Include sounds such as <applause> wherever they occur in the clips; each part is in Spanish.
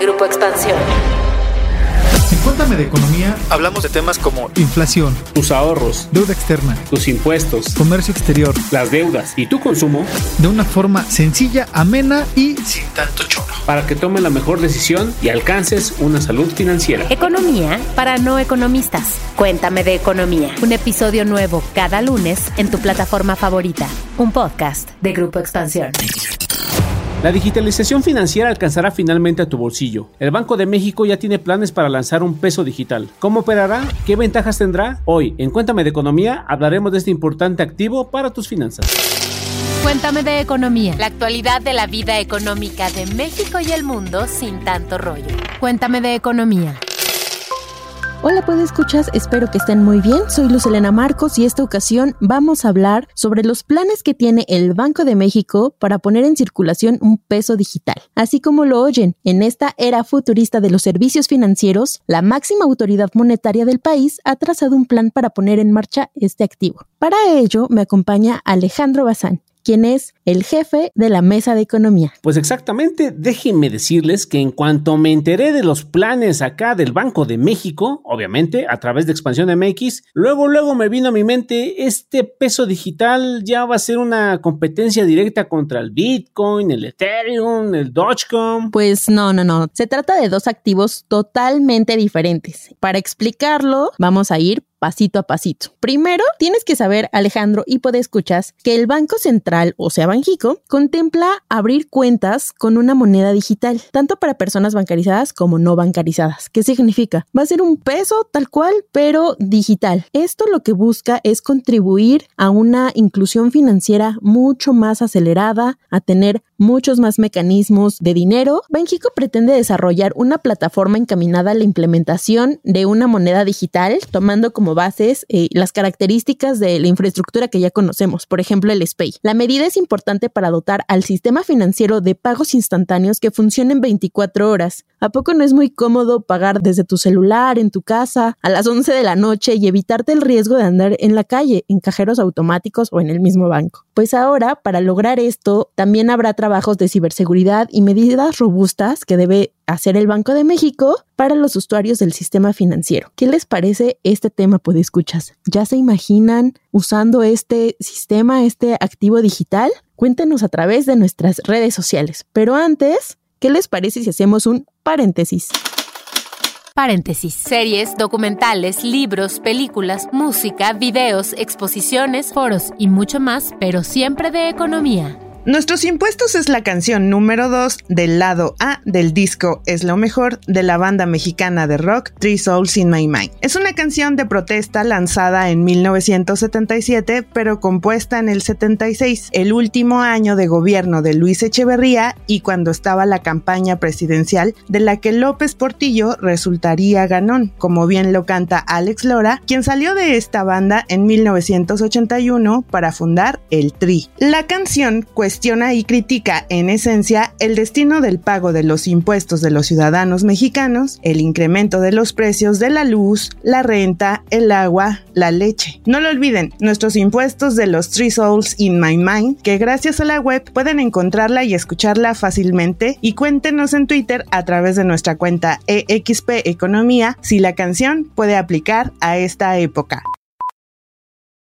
Grupo Expansión. En Cuéntame de Economía Hablamos de temas como inflación, tus ahorros, deuda externa, tus impuestos, comercio exterior, las deudas y tu consumo de una forma sencilla, amena y sin tanto choro. para que tomes la mejor decisión y alcances una salud financiera. Economía para no economistas. Cuéntame de economía. Un episodio nuevo cada lunes en tu plataforma favorita. Un podcast de Grupo Expansión. La digitalización financiera alcanzará finalmente a tu bolsillo. El Banco de México ya tiene planes para lanzar un peso digital. ¿Cómo operará? ¿Qué ventajas tendrá? Hoy, en Cuéntame de Economía, hablaremos de este importante activo para tus finanzas. Cuéntame de economía. La actualidad de la vida económica de México y el mundo sin tanto rollo. Cuéntame de economía. Hola, pues escuchas, espero que estén muy bien. Soy Luz Marcos y esta ocasión vamos a hablar sobre los planes que tiene el Banco de México para poner en circulación un peso digital. Así como lo oyen, en esta era futurista de los servicios financieros, la máxima autoridad monetaria del país ha trazado un plan para poner en marcha este activo. Para ello me acompaña Alejandro Bazán, quien es el jefe de la Mesa de Economía. Pues exactamente, déjenme decirles que en cuanto me enteré de los planes acá del Banco de México, obviamente a través de Expansión MX, luego luego me vino a mi mente este peso digital ya va a ser una competencia directa contra el Bitcoin, el Ethereum, el Dogecoin. Pues no, no, no. Se trata de dos activos totalmente diferentes. Para explicarlo, vamos a ir pasito a pasito. Primero, tienes que saber, Alejandro, y escuchas, que el Banco Central, o sea, Banjico, contempla abrir cuentas con una moneda digital, tanto para personas bancarizadas como no bancarizadas. ¿Qué significa? Va a ser un peso tal cual, pero digital. Esto lo que busca es contribuir a una inclusión financiera mucho más acelerada, a tener muchos más mecanismos de dinero. Banjico pretende desarrollar una plataforma encaminada a la implementación de una moneda digital, tomando como bases eh, las características de la infraestructura que ya conocemos, por ejemplo el SPAY. La medida es importante para dotar al sistema financiero de pagos instantáneos que funcionen 24 horas. ¿A poco no es muy cómodo pagar desde tu celular, en tu casa, a las 11 de la noche y evitarte el riesgo de andar en la calle, en cajeros automáticos o en el mismo banco? Pues ahora, para lograr esto, también habrá trabajos de ciberseguridad y medidas robustas que debe hacer el Banco de México para los usuarios del sistema financiero. ¿Qué les parece este tema, pues escuchas? ¿Ya se imaginan usando este sistema, este activo digital? Cuéntenos a través de nuestras redes sociales. Pero antes, ¿qué les parece si hacemos un paréntesis? Paréntesis. Series, documentales, libros, películas, música, videos, exposiciones, foros y mucho más, pero siempre de economía. Nuestros impuestos es la canción número 2 del lado A del disco Es lo mejor de la banda mexicana de rock Three Souls in My Mind. Es una canción de protesta lanzada en 1977 pero compuesta en el 76, el último año de gobierno de Luis Echeverría y cuando estaba la campaña presidencial de la que López Portillo resultaría ganón, como bien lo canta Alex Lora, quien salió de esta banda en 1981 para fundar el Tri. La canción cuestiona cuestiona y critica en esencia el destino del pago de los impuestos de los ciudadanos mexicanos, el incremento de los precios de la luz, la renta, el agua, la leche. No lo olviden, nuestros impuestos de los Three Souls in My Mind, que gracias a la web pueden encontrarla y escucharla fácilmente y cuéntenos en Twitter a través de nuestra cuenta EXP Economía si la canción puede aplicar a esta época.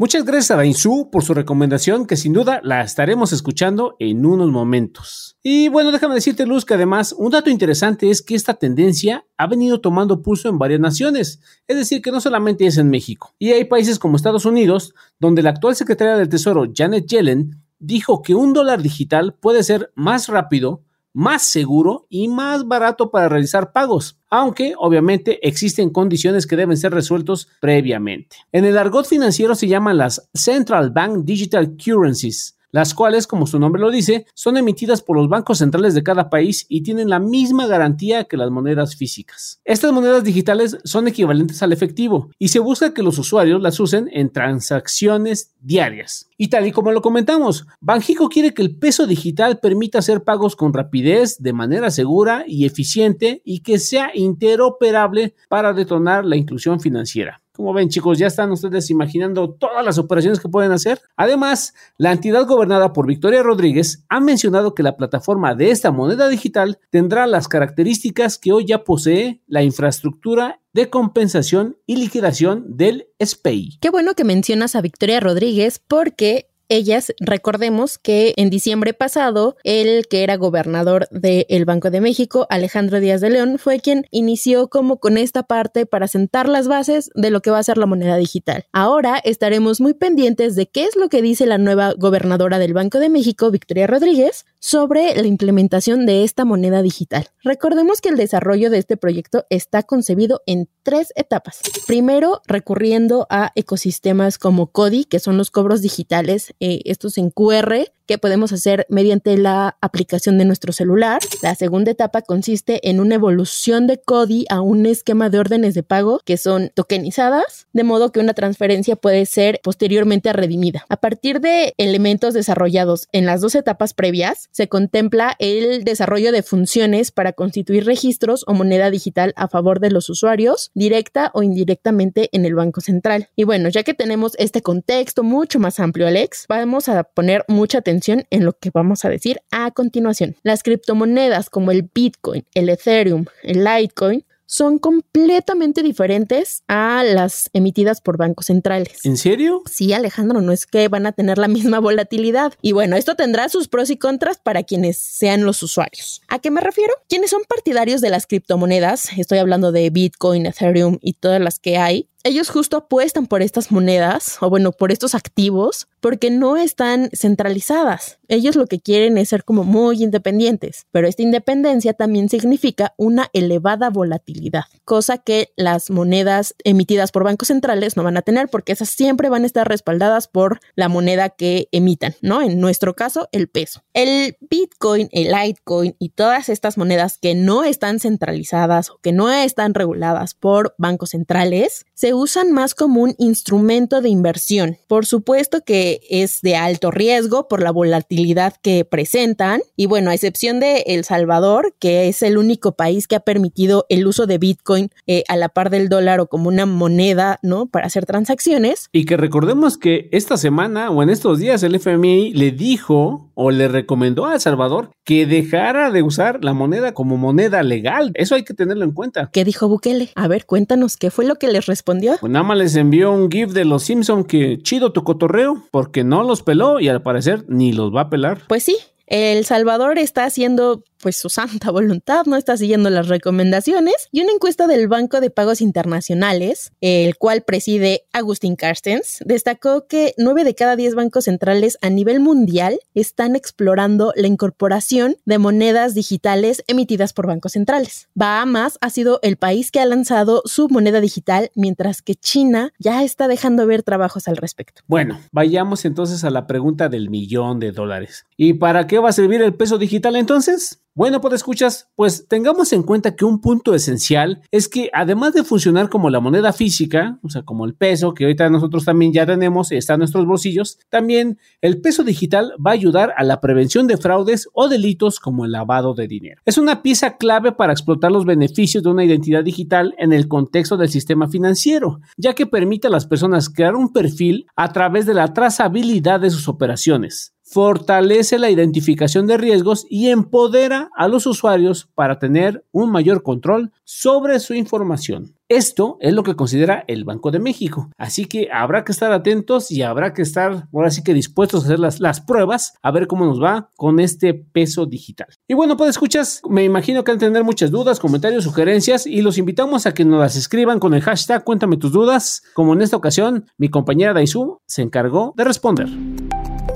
Muchas gracias a Dainzú por su recomendación, que sin duda la estaremos escuchando en unos momentos. Y bueno, déjame decirte, Luz, que además un dato interesante es que esta tendencia ha venido tomando pulso en varias naciones, es decir, que no solamente es en México. Y hay países como Estados Unidos, donde la actual secretaria del Tesoro, Janet Yellen, dijo que un dólar digital puede ser más rápido, más seguro y más barato para realizar pagos, aunque obviamente existen condiciones que deben ser resueltos previamente. En el argot financiero se llaman las Central Bank Digital Currencies, las cuales, como su nombre lo dice, son emitidas por los bancos centrales de cada país y tienen la misma garantía que las monedas físicas. Estas monedas digitales son equivalentes al efectivo y se busca que los usuarios las usen en transacciones diarias. Y tal y como lo comentamos, Banjico quiere que el peso digital permita hacer pagos con rapidez, de manera segura y eficiente y que sea interoperable para detonar la inclusión financiera. Como ven chicos, ya están ustedes imaginando todas las operaciones que pueden hacer. Además, la entidad gobernada por Victoria Rodríguez ha mencionado que la plataforma de esta moneda digital tendrá las características que hoy ya posee la infraestructura de compensación y liquidación del SPEI. Qué bueno que mencionas a Victoria Rodríguez porque ellas, recordemos que en diciembre pasado, el que era gobernador del Banco de México, Alejandro Díaz de León, fue quien inició como con esta parte para sentar las bases de lo que va a ser la moneda digital. Ahora estaremos muy pendientes de qué es lo que dice la nueva gobernadora del Banco de México, Victoria Rodríguez, sobre la implementación de esta moneda digital. Recordemos que el desarrollo de este proyecto está concebido en tres etapas. Primero, recurriendo a ecosistemas como CODI, que son los cobros digitales, eh, estos en QR, que podemos hacer mediante la aplicación de nuestro celular. La segunda etapa consiste en una evolución de CODI a un esquema de órdenes de pago que son tokenizadas, de modo que una transferencia puede ser posteriormente redimida. A partir de elementos desarrollados en las dos etapas previas, se contempla el desarrollo de funciones para constituir registros o moneda digital a favor de los usuarios, directa o indirectamente en el Banco Central. Y bueno, ya que tenemos este contexto mucho más amplio, Alex, vamos a poner mucha atención en lo que vamos a decir a continuación. Las criptomonedas como el Bitcoin, el Ethereum, el Litecoin son completamente diferentes a las emitidas por bancos centrales. ¿En serio? Sí, Alejandro, no es que van a tener la misma volatilidad. Y bueno, esto tendrá sus pros y contras para quienes sean los usuarios. ¿A qué me refiero? Quienes son partidarios de las criptomonedas, estoy hablando de Bitcoin, Ethereum y todas las que hay, ellos justo apuestan por estas monedas o bueno, por estos activos porque no están centralizadas. Ellos lo que quieren es ser como muy independientes, pero esta independencia también significa una elevada volatilidad, cosa que las monedas emitidas por bancos centrales no van a tener porque esas siempre van a estar respaldadas por la moneda que emitan, ¿no? En nuestro caso, el peso. El Bitcoin, el Litecoin y todas estas monedas que no están centralizadas o que no están reguladas por bancos centrales se usan más como un instrumento de inversión. Por supuesto que es de alto riesgo por la volatilidad que presentan y bueno, a excepción de El Salvador, que es el único país que ha permitido el uso de Bitcoin eh, a la par del dólar o como una moneda, ¿no? Para hacer transacciones. Y que recordemos que esta semana o en estos días el FMI le dijo o le recomendó a El Salvador que dejara de usar la moneda como moneda legal. Eso hay que tenerlo en cuenta. ¿Qué dijo Bukele? A ver, cuéntanos, ¿qué fue lo que les respondió? Pues nada más les envió un GIF de los Simpson que chido tu cotorreo, porque no los peló y al parecer ni los va a pelar. Pues sí, el Salvador está haciendo pues su santa <laughs> voluntad, no está siguiendo las recomendaciones y una encuesta del Banco de Pagos Internacionales, el cual preside Agustín Carstens, destacó que nueve de cada diez bancos centrales a nivel mundial están explorando la incorporación de monedas digitales emitidas por bancos centrales. Bahamas ha sido el país que ha lanzado su moneda digital, mientras que China ya está dejando ver trabajos al respecto. Bueno, vayamos entonces a la pregunta del millón de dólares. ¿Y para qué va a servir el peso digital entonces? Bueno, pues escuchas, pues tengamos en cuenta que un punto esencial es que además de funcionar como la moneda física, o sea, como el peso que ahorita nosotros también ya tenemos, está en nuestros bolsillos, también el peso digital va a ayudar a la prevención de fraudes o delitos como el lavado de dinero. Es una pieza clave para explotar los beneficios de una identidad digital en el contexto del sistema financiero, ya que permite a las personas crear un perfil a través de la trazabilidad de sus operaciones fortalece la identificación de riesgos y empodera a los usuarios para tener un mayor control sobre su información. Esto es lo que considera el Banco de México. Así que habrá que estar atentos y habrá que estar ahora sí que dispuestos a hacer las, las pruebas a ver cómo nos va con este peso digital. Y bueno, pues escuchas, me imagino que han tener muchas dudas, comentarios, sugerencias y los invitamos a que nos las escriban con el hashtag Cuéntame tus dudas. Como en esta ocasión, mi compañera Daisu se encargó de responder.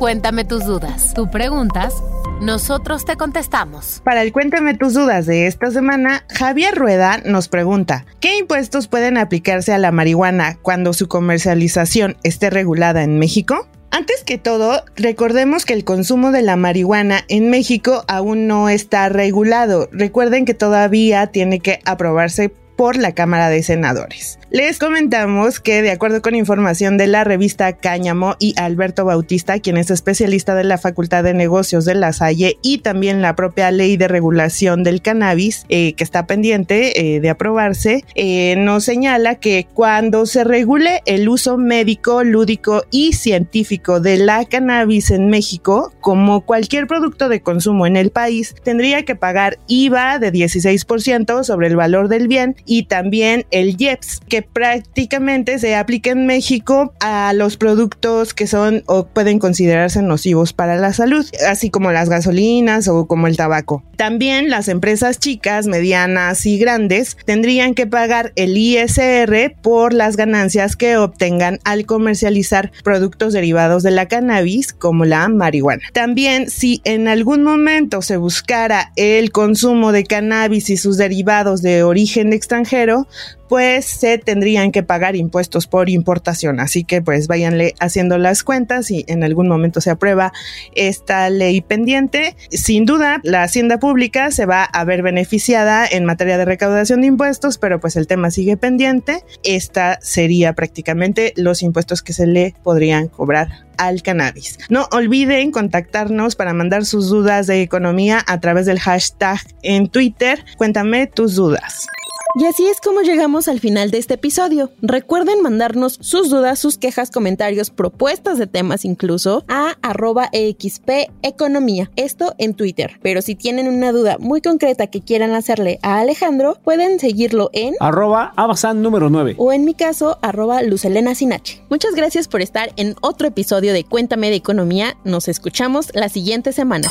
Cuéntame tus dudas. Tú preguntas, nosotros te contestamos. Para el Cuéntame tus dudas de esta semana, Javier Rueda nos pregunta, ¿qué impuestos pueden aplicarse a la marihuana cuando su comercialización esté regulada en México? Antes que todo, recordemos que el consumo de la marihuana en México aún no está regulado. Recuerden que todavía tiene que aprobarse por la Cámara de Senadores. Les comentamos que de acuerdo con información de la revista Cáñamo y Alberto Bautista, quien es especialista de la Facultad de Negocios de la Salle y también la propia ley de regulación del cannabis eh, que está pendiente eh, de aprobarse, eh, nos señala que cuando se regule el uso médico, lúdico y científico de la cannabis en México, como cualquier producto de consumo en el país, tendría que pagar IVA de 16% sobre el valor del bien y también el IEPS, que prácticamente se aplica en México a los productos que son o pueden considerarse nocivos para la salud, así como las gasolinas o como el tabaco. También las empresas chicas, medianas y grandes tendrían que pagar el ISR por las ganancias que obtengan al comercializar productos derivados de la cannabis como la marihuana. También si en algún momento se buscara el consumo de cannabis y sus derivados de origen pues se tendrían que pagar impuestos por importación. Así que pues váyanle haciendo las cuentas y en algún momento se aprueba esta ley pendiente. Sin duda, la hacienda pública se va a ver beneficiada en materia de recaudación de impuestos, pero pues el tema sigue pendiente. Esta sería prácticamente los impuestos que se le podrían cobrar al cannabis. No olviden contactarnos para mandar sus dudas de economía a través del hashtag en Twitter. Cuéntame tus dudas. Y así es como llegamos al final de este episodio. Recuerden mandarnos sus dudas, sus quejas, comentarios, propuestas de temas incluso a arroba exp economía, esto en Twitter. Pero si tienen una duda muy concreta que quieran hacerle a Alejandro, pueden seguirlo en arroba abasan número 9 o en mi caso arroba lucelena sinache. Muchas gracias por estar en otro episodio de Cuéntame de Economía. Nos escuchamos la siguiente semana.